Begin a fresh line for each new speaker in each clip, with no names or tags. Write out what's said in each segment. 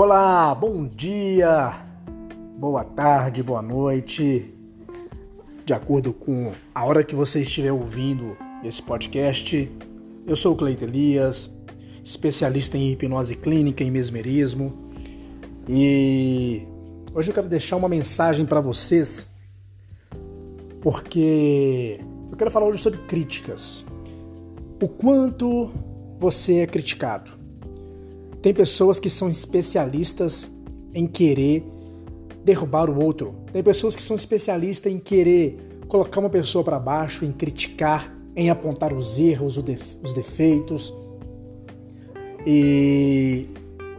Olá, bom dia, boa tarde, boa noite. De acordo com a hora que você estiver ouvindo esse podcast, eu sou o Cleito Elias, especialista em hipnose clínica e mesmerismo. E hoje eu quero deixar uma mensagem para vocês, porque eu quero falar hoje sobre críticas. O quanto você é criticado. Tem pessoas que são especialistas em querer derrubar o outro. Tem pessoas que são especialistas em querer colocar uma pessoa para baixo, em criticar, em apontar os erros, os defeitos. E,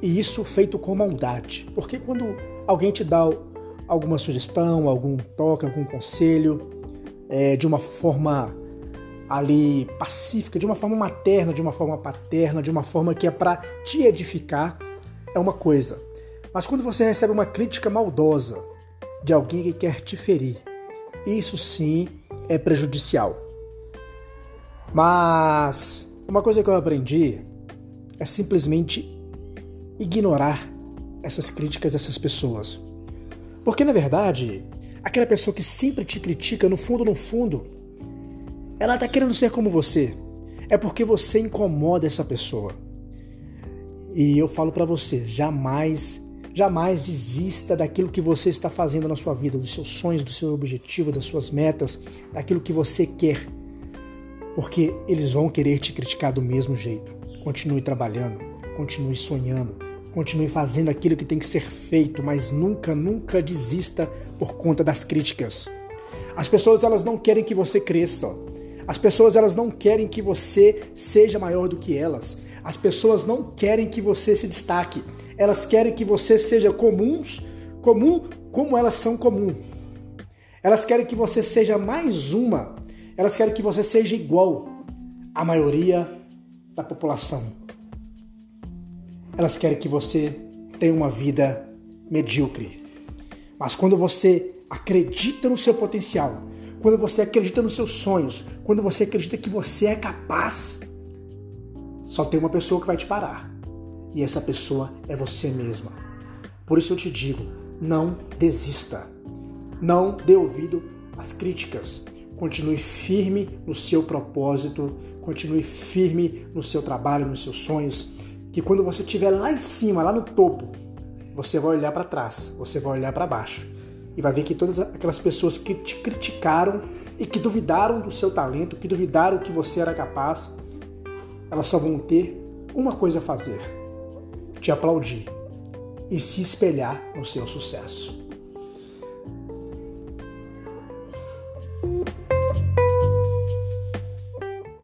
e isso feito com maldade. Porque quando alguém te dá alguma sugestão, algum toque, algum conselho, é, de uma forma ali pacífica, de uma forma materna, de uma forma paterna, de uma forma que é para te edificar, é uma coisa. Mas quando você recebe uma crítica maldosa de alguém que quer te ferir, isso sim é prejudicial. Mas uma coisa que eu aprendi é simplesmente ignorar essas críticas dessas pessoas. Porque na verdade, aquela pessoa que sempre te critica, no fundo, no fundo, ela está querendo ser como você. É porque você incomoda essa pessoa. E eu falo para você, jamais, jamais desista daquilo que você está fazendo na sua vida, dos seus sonhos, do seu objetivo, das suas metas, daquilo que você quer. Porque eles vão querer te criticar do mesmo jeito. Continue trabalhando, continue sonhando, continue fazendo aquilo que tem que ser feito, mas nunca, nunca desista por conta das críticas. As pessoas elas não querem que você cresça. As pessoas elas não querem que você seja maior do que elas. As pessoas não querem que você se destaque. Elas querem que você seja comuns, comum como elas são comum. Elas querem que você seja mais uma. Elas querem que você seja igual à maioria da população. Elas querem que você tenha uma vida medíocre. Mas quando você acredita no seu potencial, quando você acredita nos seus sonhos, quando você acredita que você é capaz, só tem uma pessoa que vai te parar. E essa pessoa é você mesma. Por isso eu te digo, não desista. Não dê ouvido às críticas. Continue firme no seu propósito, continue firme no seu trabalho, nos seus sonhos, que quando você estiver lá em cima, lá no topo, você vai olhar para trás, você vai olhar para baixo e vai ver que todas aquelas pessoas que te criticaram e que duvidaram do seu talento, que duvidaram que você era capaz, elas só vão ter uma coisa a fazer: te aplaudir e se espelhar no seu sucesso.